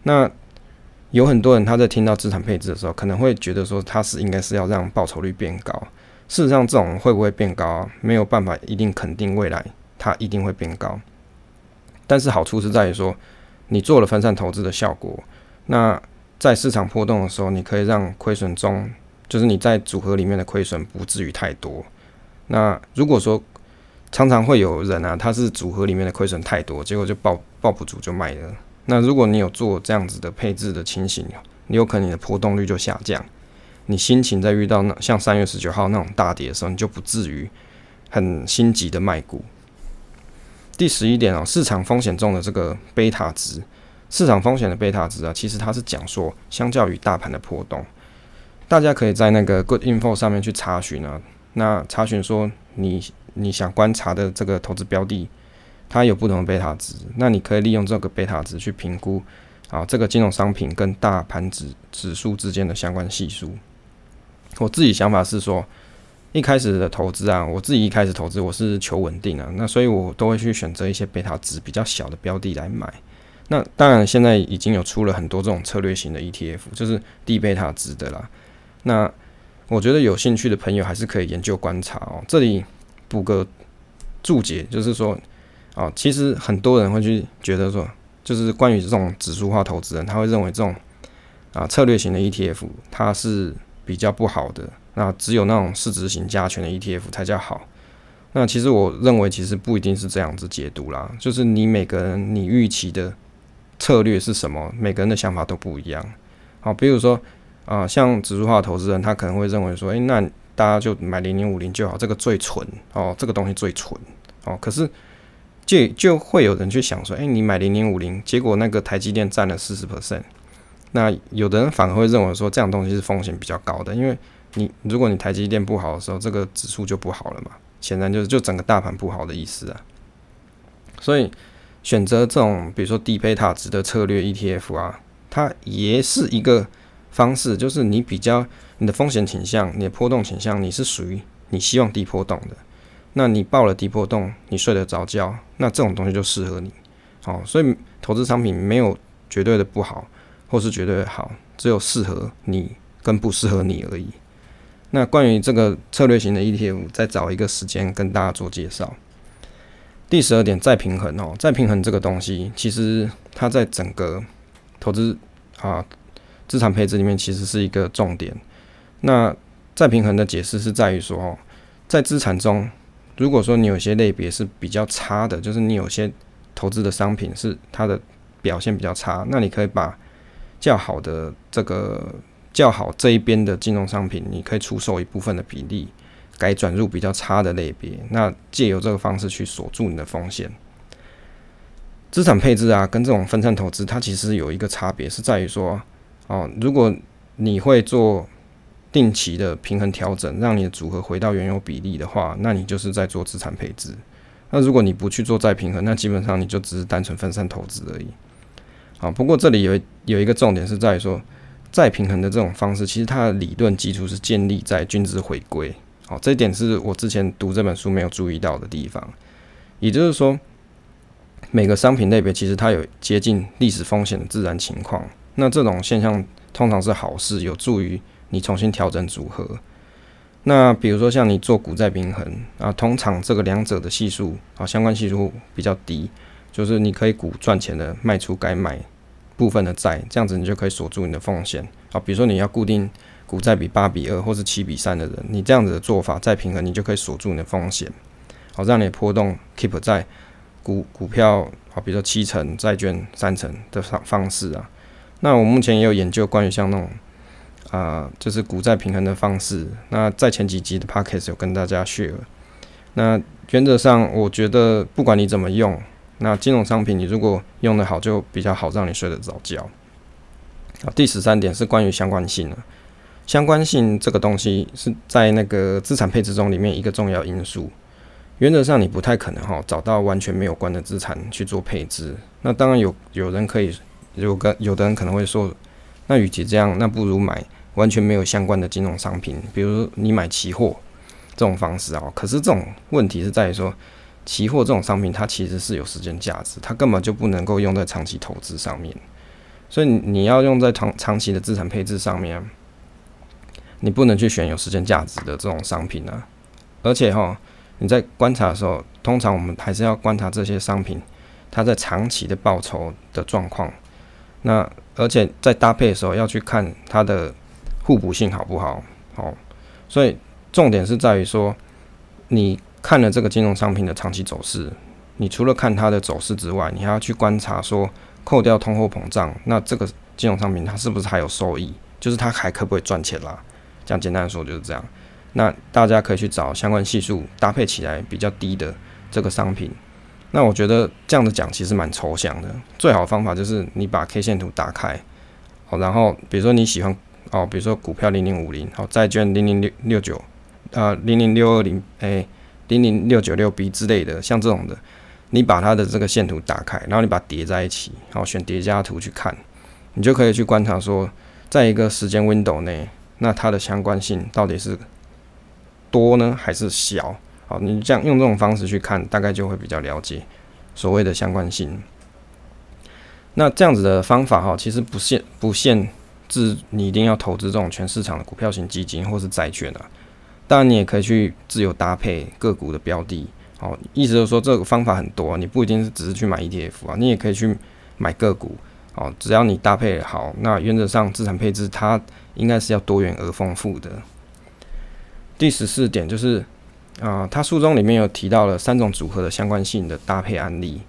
那有很多人他在听到资产配置的时候，可能会觉得说他是应该是要让报酬率变高，事实上，这种会不会变高？没有办法一定肯定未来它一定会变高。但是好处是在于说，你做了分散投资的效果，那在市场波动的时候，你可以让亏损中，就是你在组合里面的亏损不至于太多。那如果说常常会有人啊，他是组合里面的亏损太多，结果就抱抱不住就卖了。那如果你有做这样子的配置的情形，你有可能你的波动率就下降。你心情在遇到那像三月十九号那种大跌的时候，你就不至于很心急的卖股。第十一点哦，市场风险中的这个贝塔值，市场风险的贝塔值啊，其实它是讲说，相较于大盘的波动，大家可以在那个 Good Info 上面去查询啊。那查询说你你想观察的这个投资标的，它有不同的贝塔值，那你可以利用这个贝塔值去评估啊这个金融商品跟大盘指指数之间的相关系数。我自己想法是说，一开始的投资啊，我自己一开始投资我是求稳定啊，那所以我都会去选择一些贝塔值比较小的标的来买。那当然现在已经有出了很多这种策略型的 ETF，就是低贝塔值的啦。那我觉得有兴趣的朋友还是可以研究观察哦。这里补个注解，就是说，哦，其实很多人会去觉得说，就是关于这种指数化投资人，他会认为这种啊策略型的 ETF 它是。比较不好的，那只有那种市值型加权的 ETF 才叫好。那其实我认为，其实不一定是这样子解读啦。就是你每个人你预期的策略是什么，每个人的想法都不一样。好，比如说啊、像指数化投资人，他可能会认为说，诶、那大家就买零零五零就好，这个最纯哦，这个东西最纯哦。可是就就会有人去想说，诶、欸，你买零零五零，结果那个台积电占了四十 percent。那有的人反而会认为说，这样东西是风险比较高的，因为你如果你台积电不好的时候，这个指数就不好了嘛，显然就是就整个大盘不好的意思啊。所以选择这种比如说低贝塔值的策略 ETF 啊，它也是一个方式，就是你比较你的风险倾向、你的波动倾向，你是属于你希望低波动的，那你报了低波动，你睡得着觉，那这种东西就适合你。好，所以投资商品没有绝对的不好。或是绝对好，只有适合你跟不适合你而已。那关于这个策略型的 ETF，再找一个时间跟大家做介绍。第十二点，再平衡哦，再平衡这个东西，其实它在整个投资啊资产配置里面其实是一个重点。那再平衡的解释是在于说哦，在资产中，如果说你有些类别是比较差的，就是你有些投资的商品是它的表现比较差，那你可以把较好的这个较好这一边的金融商品，你可以出售一部分的比例，改转入比较差的类别。那借由这个方式去锁住你的风险。资产配置啊，跟这种分散投资，它其实有一个差别，是在于说，哦，如果你会做定期的平衡调整，让你的组合回到原有比例的话，那你就是在做资产配置。那如果你不去做再平衡，那基本上你就只是单纯分散投资而已。好，不过这里有有一个重点是在于说，再平衡的这种方式，其实它的理论基础是建立在均值回归。好，这一点是我之前读这本书没有注意到的地方。也就是说，每个商品类别其实它有接近历史风险的自然情况。那这种现象通常是好事，有助于你重新调整组合。那比如说像你做股债平衡啊，通常这个两者的系数啊，相关系数比较低。就是你可以股赚钱的卖出该买部分的债，这样子你就可以锁住你的风险啊。比如说你要固定股债比八比二或是七比三的人，你这样子的做法再平衡，你就可以锁住你的风险，好让你的波动 keep 在股股票啊，比如说七成债券三成的方方式啊。那我目前也有研究关于像那种啊，就是股债平衡的方式。那在前几集的 podcast 有跟大家 share。那原则上，我觉得不管你怎么用。那金融商品，你如果用得好，就比较好让你睡得着觉。好，第十三点是关于相关性了。相关性这个东西是在那个资产配置中里面一个重要因素。原则上，你不太可能哈找到完全没有关的资产去做配置。那当然有有人可以，有个有的人可能会说，那与其这样，那不如买完全没有相关的金融商品，比如你买期货这种方式啊。可是这种问题是在于说。期货这种商品，它其实是有时间价值，它根本就不能够用在长期投资上面。所以你要用在长长期的资产配置上面，你不能去选有时间价值的这种商品啊。而且哈，你在观察的时候，通常我们还是要观察这些商品它在长期的报酬的状况。那而且在搭配的时候要去看它的互补性好不好？好，所以重点是在于说，你看了这个金融商品的长期走势，你除了看它的走势之外，你还要去观察说，扣掉通货膨胀，那这个金融商品它是不是还有收益？就是它还可不可以赚钱啦？这样简单的说就是这样。那大家可以去找相关系数搭配起来比较低的这个商品。那我觉得这样子讲其实蛮抽象的。最好的方法就是你把 K 线图打开，好，然后比如说你喜欢哦，比如说股票零零五零，好，债券零零六六九，呃，零零六二零，哎，零零六九六 B 之类的，像这种的，你把它的这个线图打开，然后你把它叠在一起，好，选叠加图去看，你就可以去观察说，在一个时间 window 内，那它的相关性到底是多呢，还是小？好，你这样用这种方式去看，大概就会比较了解所谓的相关性。那这样子的方法哈，其实不限不限自你一定要投资这种全市场的股票型基金或是债券啊。当然，你也可以去自由搭配个股的标的。好，意思就是说这个方法很多，你不一定是只是去买 ETF 啊，你也可以去买个股。好，只要你搭配好，那原则上资产配置它应该是要多元而丰富的。第十四点就是。啊，他书中里面有提到了三种组合的相关性的搭配案例。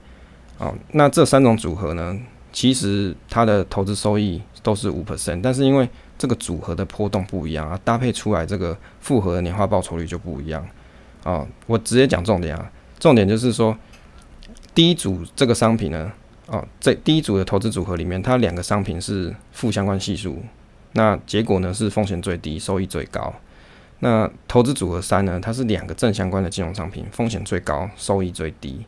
哦，那这三种组合呢，其实它的投资收益都是五 percent，但是因为这个组合的波动不一样啊，搭配出来这个复合年化报酬率就不一样。哦，我直接讲重点啊，重点就是说，第一组这个商品呢，哦，在第一组的投资组合里面，它两个商品是负相关系数，那结果呢是风险最低，收益最高。那投资组合三呢？它是两个正相关的金融商品，风险最高，收益最低。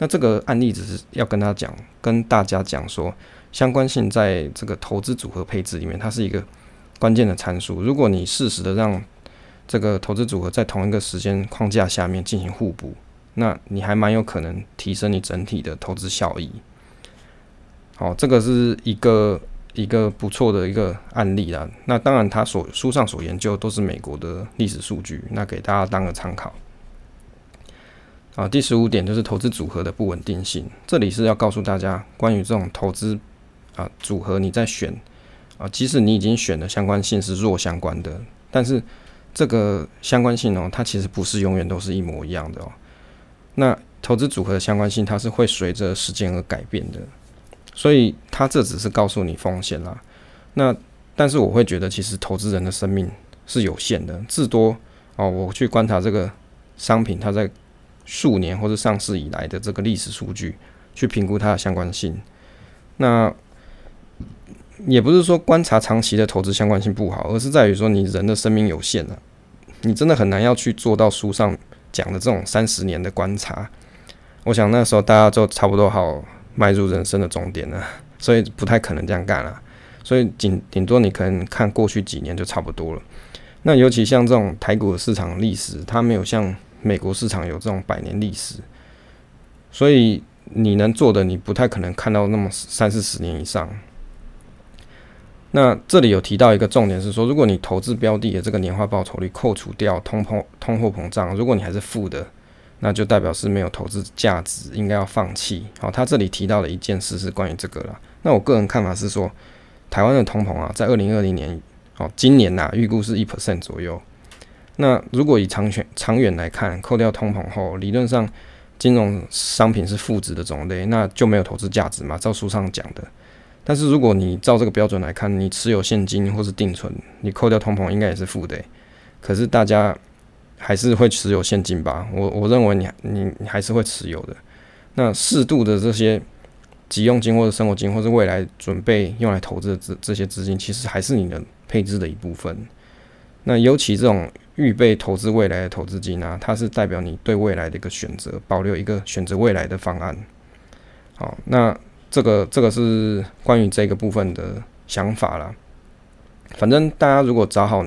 那这个案例只是要跟他讲，跟大家讲说，相关性在这个投资组合配置里面，它是一个关键的参数。如果你适时的让这个投资组合在同一个时间框架下面进行互补，那你还蛮有可能提升你整体的投资效益。好，这个是一个。一个不错的一个案例啦，那当然他所书上所研究都是美国的历史数据，那给大家当个参考。啊，第十五点就是投资组合的不稳定性，这里是要告诉大家关于这种投资啊组合，你在选啊，即使你已经选的相关性是弱相关的，但是这个相关性哦，它其实不是永远都是一模一样的哦。那投资组合的相关性，它是会随着时间而改变的。所以它这只是告诉你风险啦，那但是我会觉得其实投资人的生命是有限的，至多哦，我去观察这个商品它在数年或者上市以来的这个历史数据，去评估它的相关性。那也不是说观察长期的投资相关性不好，而是在于说你人的生命有限了，你真的很难要去做到书上讲的这种三十年的观察。我想那时候大家就差不多好。迈入人生的终点了，所以不太可能这样干了。所以顶顶多你可能看过去几年就差不多了。那尤其像这种台股的市场历史，它没有像美国市场有这种百年历史，所以你能做的，你不太可能看到那么三四十年以上。那这里有提到一个重点是说，如果你投资标的的这个年化报酬率扣除掉通膨通货膨胀，如果你还是负的。那就代表是没有投资价值，应该要放弃。好，他这里提到的一件事是关于这个了。那我个人看法是说，台湾的通膨啊，在二零二零年，哦，今年呐、预估是一 percent 左右。那如果以长远长远来看，扣掉通膨后，理论上金融商品是负值的种类，那就没有投资价值嘛？照书上讲的。但是如果你照这个标准来看，你持有现金或是定存，你扣掉通膨，应该也是负的。可是大家。还是会持有现金吧，我我认为你你你还是会持有的。那适度的这些急用金或者生活金，或者未来准备用来投资的这这些资金，其实还是你的配置的一部分。那尤其这种预备投资未来的投资金啊，它是代表你对未来的一个选择，保留一个选择未来的方案。好，那这个这个是关于这个部分的想法啦。反正大家如果找好。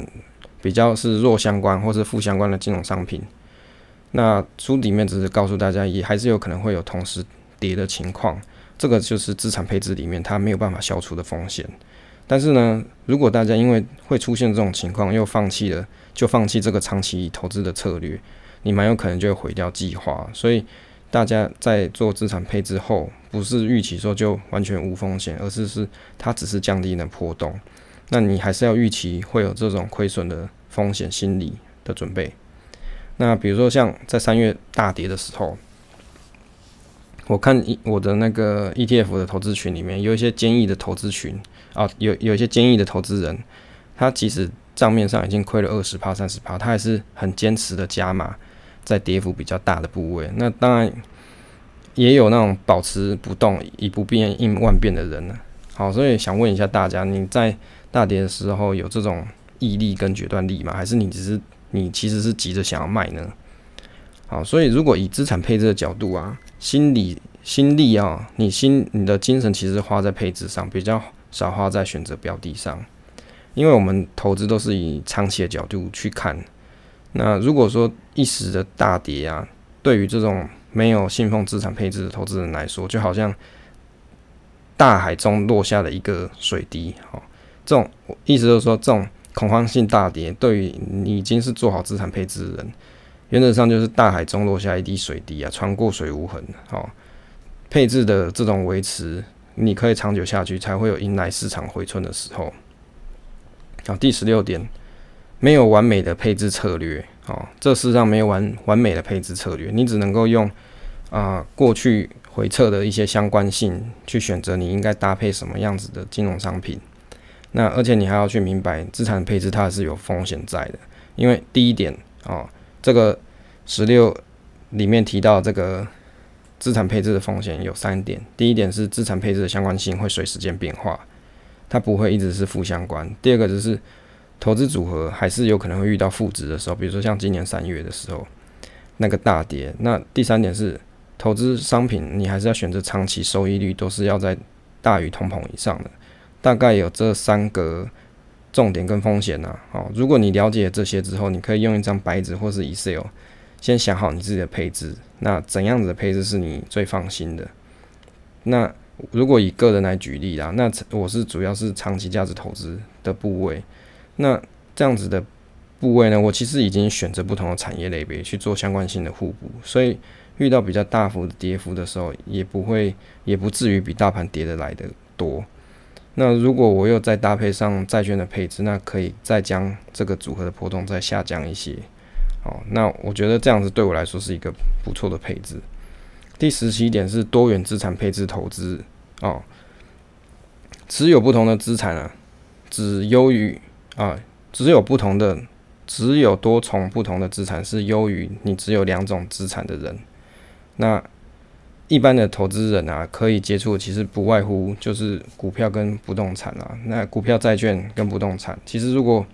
比较是弱相关或是负相关的金融商品，那书里面只是告诉大家，也还是有可能会有同时跌的情况，这个就是资产配置里面它没有办法消除的风险。但是呢，如果大家因为会出现这种情况，又放弃了，就放弃这个长期投资的策略，你蛮有可能就会毁掉计划。所以大家在做资产配置后，不是预期说就完全无风险，而是是它只是降低了波动。那你还是要预期会有这种亏损的风险心理的准备。那比如说像在三月大跌的时候，我看我的那个 ETF 的投资群里面有一些坚毅的投资群啊，有有一些坚毅的投资人，他即使账面上已经亏了二十趴、三十趴，他还是很坚持的加码在跌幅比较大的部位。那当然也有那种保持不动、以不变应万变的人呢。好，所以想问一下大家，你在大跌的时候有这种毅力跟决断力吗？还是你只是你其实是急着想要卖呢？好，所以如果以资产配置的角度啊，心理心力啊，你心你的精神其实花在配置上，比较少花在选择标的上，因为我们投资都是以长期的角度去看。那如果说一时的大跌啊，对于这种没有信奉资产配置的投资人来说，就好像大海中落下的一个水滴。好，这种意思就是说，这种恐慌性大跌，对于你已经是做好资产配置的人。原则上就是大海中落下一滴水滴啊，穿过水无痕。好，配置的这种维持，你可以长久下去，才会有迎来市场回春的时候。好，第十六点，没有完美的配置策略。好，这世上没有完完美的配置策略，你只能够用啊、过去回测的一些相关性去选择你应该搭配什么样子的金融商品。那而且你还要去明白，资产配置它是有风险在的，因为第一点啊。这个十六里面提到这个资产配置的风险有三点，第一点是资产配置的相关性会随时间变化，它不会一直是负相关。第二个就是投资组合还是有可能会遇到负值的时候，比如说像今年三月的时候那个大跌。那第三点是投资商品你还是要选择长期收益率都是要在大于通膨以上的，大概有这三个。重点跟风险呢？哦，如果你了解这些之后，你可以用一张白纸或是 Excel，先想好你自己的配置。那怎样子的配置是你最放心的？那如果以个人来举例啦，那我是主要是长期价值投资的部位。那这样子的部位呢，我其实已经选择不同的产业类别去做相关性的互补，所以遇到比较大幅的跌幅的时候，也不会，也不至于比大盘跌得来的多。那如果我又再搭配上债券的配置，那可以再将这个组合的波动再下降一些。哦，那我觉得这样子对我来说是一个不错的配置。第十七点是多元资产配置投资哦，持有不同的资产啊，只优于啊，只有不同的，只有多重不同的资产是优于你只有两种资产的人。那一般的投资人啊，可以接触其实不外乎就是股票跟不动产啊。那股票、债券跟不动产，其实如果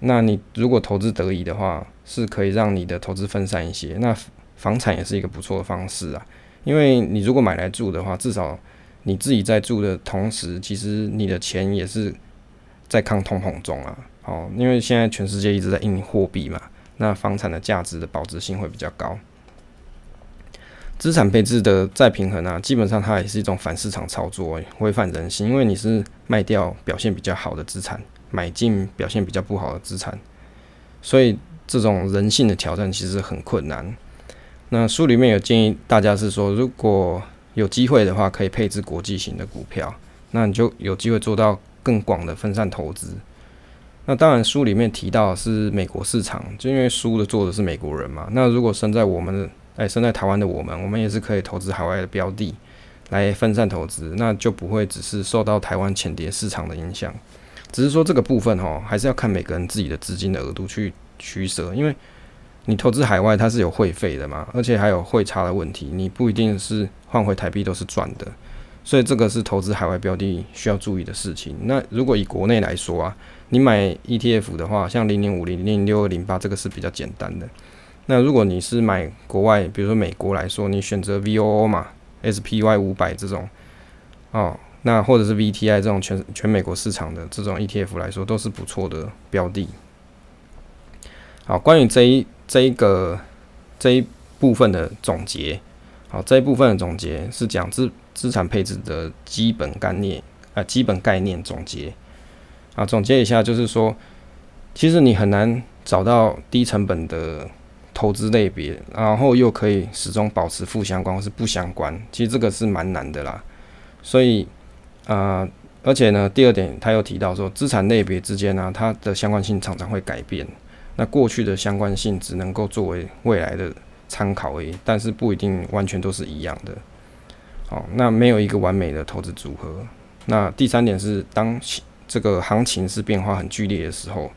那你如果投资得宜的话，是可以让你的投资分散一些。那房产也是一个不错的方式啊，因为你如果买来住的话，至少你自己在住的同时，其实你的钱也是在抗通膨中啊。哦，因为现在全世界一直在印货币嘛，那房产的价值的保值性会比较高。资产配置的再平衡啊，基本上它也是一种反市场操作，违反人性。因为你是卖掉表现比较好的资产，买进表现比较不好的资产，所以这种人性的挑战其实很困难。那书里面有建议大家是说，如果有机会的话，可以配置国际型的股票，那你就有机会做到更广的分散投资。那当然，书里面提到是美国市场，就因为书的作者是美国人嘛。那如果生在我们的哎，身在台湾的我们，我们也是可以投资海外的标的，来分散投资，那就不会只是受到台湾浅碟市场的影响。只是说这个部分哈，还是要看每个人自己的资金的额度去取舍，因为你投资海外它是有汇费的嘛，而且还有汇差的问题，你不一定是换回台币都是赚的，所以这个是投资海外标的需要注意的事情。那如果以国内来说啊，你买 ETF 的话，像零零五零零六二零八这个是比较简单的。那如果你是买国外，比如说美国来说，你选择 VOO 嘛，SPY 五百这种，哦，那或者是 VTI 这种全全美国市场的这种 ETF 来说，都是不错的标的。好，关于这一这一个这一部分的总结，好，这一部分的总结是讲资资产配置的基本概念啊、基本概念总结。啊，总结一下就是说，其实你很难找到低成本的投资类别，然后又可以始终保持负相关或是不相关，其实这个是蛮难的啦。所以，啊、而且呢，第二点他又提到说，资产类别之间呢、它的相关性常常会改变。那过去的相关性只能够作为未来的参考而已，但是不一定完全都是一样的。好，那没有一个完美的投资组合。那第三点是，当这个行情是变化很剧烈的时候，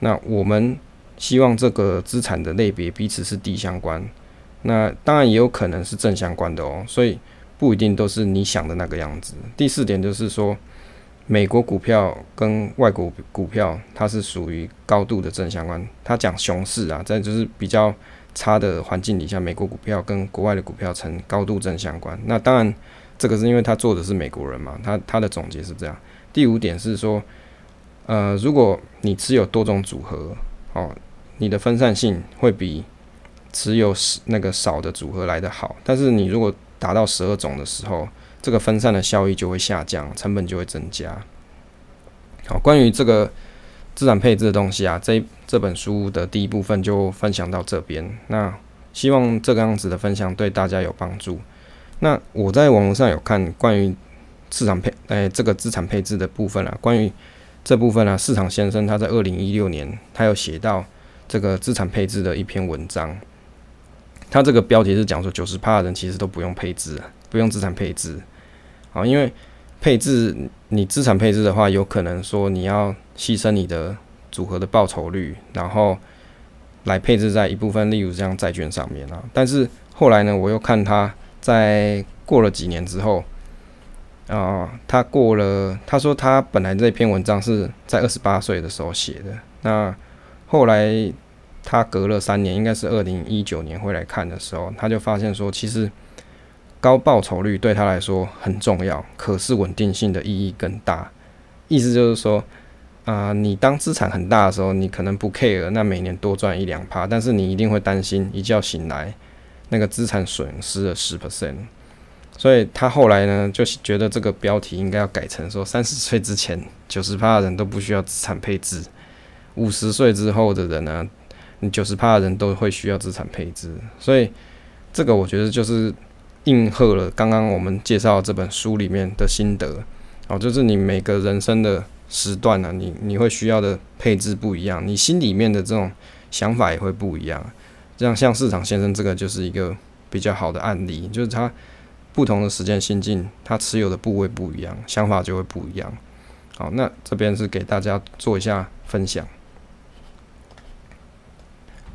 那我们希望这个资产的类别彼此是低相关。那当然也有可能是正相关的哦，所以不一定都是你想的那个样子。第四点就是说。美国股票跟外国股票，它是属于高度的正相关。它讲熊市啊，在就是比较差的环境底下，美国股票跟国外的股票呈高度正相关。那当然，这个是因为他做的是美国人嘛，他他的总结是这样。第五点是说，呃，如果你持有多种组合，哦，你的分散性会比持有那个少的组合来得好。但是你如果达到十二种的时候，这个分散的效益就会下降，成本就会增加。好，关于这个资产配置的东西啊，这这本书的第一部分就分享到这边。那希望这个样子的分享对大家有帮助。那我在网络上有看关于市场配，哎，这个资产配置的部分啊，关于这部分啊，市场先生他在二零一六年他有写到这个资产配置的一篇文章。他这个标题是讲说九十趴的人其实都不用配置，不用资产配置。啊，因为配置你资产配置的话，有可能说你要牺牲你的组合的报酬率，然后来配置在一部分，例如这样债券上面啊。但是后来呢，我又看他在过了几年之后，啊、他过了，他说他本来这篇文章是在二十八岁的时候写的，那后来他隔了三年，应该是二零一九年回来看的时候，他就发现说，其实。高报酬率对他来说很重要，可是稳定性的意义更大。意思就是说，啊、你当资产很大的时候，你可能不 care，那每年多赚一两趴，但是你一定会担心一觉醒来，那个资产损失了十 percent。所以他后来呢，就觉得这个标题应该要改成说：三十岁之前，九十趴的人都不需要资产配置；五十岁之后的人呢，你九十趴的人都会需要资产配置。所以这个我觉得就是。应和了刚刚我们介绍这本书里面的心得哦，就是你每个人生的时段呢、你你会需要的配置不一样，你心里面的这种想法也会不一样。这样像市场先生这个就是一个比较好的案例，就是他不同的时间心境，他持有的部位不一样，想法就会不一样。好，那这边是给大家做一下分享。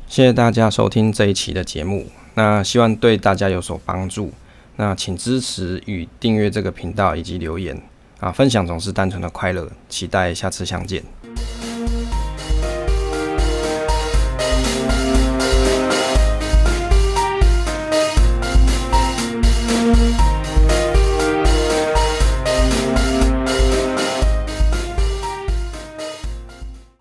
谢谢大家收听这一期的节目。那希望对大家有所帮助。那请支持与订阅这个频道以及留言啊，分享总是单纯的快乐。期待下次相见。